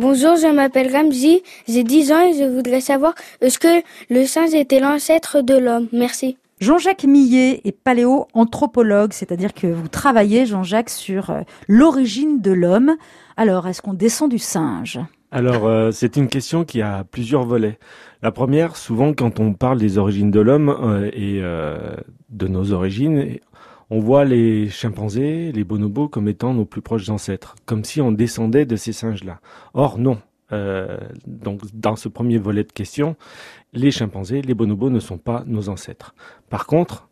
Bonjour, je m'appelle Ramzi, j'ai 10 ans et je voudrais savoir est-ce que le singe était l'ancêtre de l'homme? Merci. Jean-Jacques Millet est paléoanthropologue, c'est-à-dire que vous travaillez, Jean-Jacques, sur euh, l'origine de l'homme. Alors, est-ce qu'on descend du singe? Alors, euh, c'est une question qui a plusieurs volets. La première, souvent, quand on parle des origines de l'homme euh, et de nos origines, on voit les chimpanzés, les bonobos comme étant nos plus proches ancêtres, comme si on descendait de ces singes-là. Or, non. donc, dans ce premier volet de questions, les chimpanzés, les bonobos ne sont pas nos ancêtres. Par contre,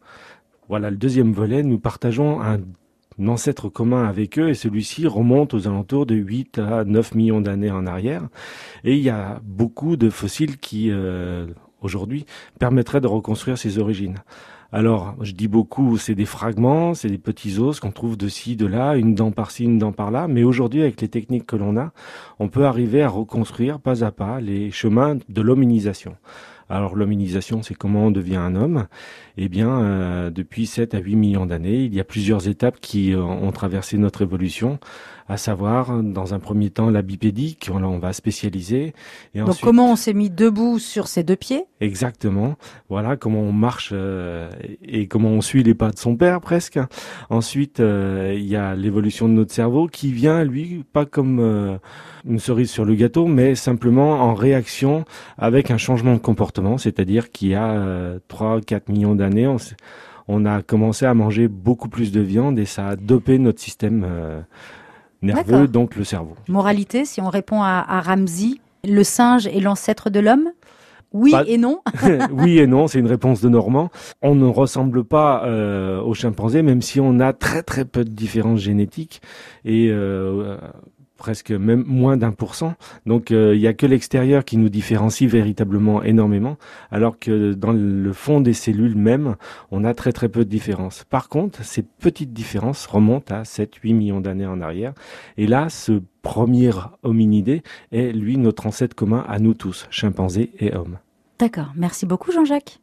voilà le deuxième volet, nous partageons un, ancêtre commun avec eux et celui-ci remonte aux alentours de 8 à 9 millions d'années en arrière. Et il y a beaucoup de fossiles qui, euh, aujourd'hui, permettraient de reconstruire ces origines. Alors, je dis beaucoup, c'est des fragments, c'est des petits os qu'on trouve de ci, de là, une dent par-ci, une dent par-là. Mais aujourd'hui, avec les techniques que l'on a, on peut arriver à reconstruire pas à pas les chemins de l'hominisation. Alors l'hominisation, c'est comment on devient un homme? Eh bien, euh, depuis 7 à 8 millions d'années, il y a plusieurs étapes qui euh, ont traversé notre évolution à savoir dans un premier temps la bipédie qu'on on va spécialiser. Et Donc comment on s'est mis debout sur ses deux pieds? Exactement. Voilà comment on marche euh, et comment on suit les pas de son père presque. Ensuite, euh, il y a l'évolution de notre cerveau qui vient lui pas comme euh, une cerise sur le gâteau, mais simplement en réaction avec un changement de comportement, c'est-à-dire qu'il y a 3-4 millions d'années, on, on, a commencé à manger beaucoup plus de viande et ça a dopé notre système nerveux, donc le cerveau. Moralité, si on répond à, à Ramsey, le singe est l'ancêtre de l'homme? Oui et non. oui et non, c'est une réponse de Normand. On ne ressemble pas euh, aux chimpanzés, même si on a très très peu de différences génétiques. Et euh, presque même moins d'un pour cent. Donc euh, il n'y a que l'extérieur qui nous différencie véritablement énormément, alors que dans le fond des cellules même, on a très très peu de différences. Par contre, ces petites différences remontent à 7-8 millions d'années en arrière. Et là, ce premier hominidé est lui notre ancêtre commun à nous tous, chimpanzés et hommes. D'accord, merci beaucoup Jean-Jacques.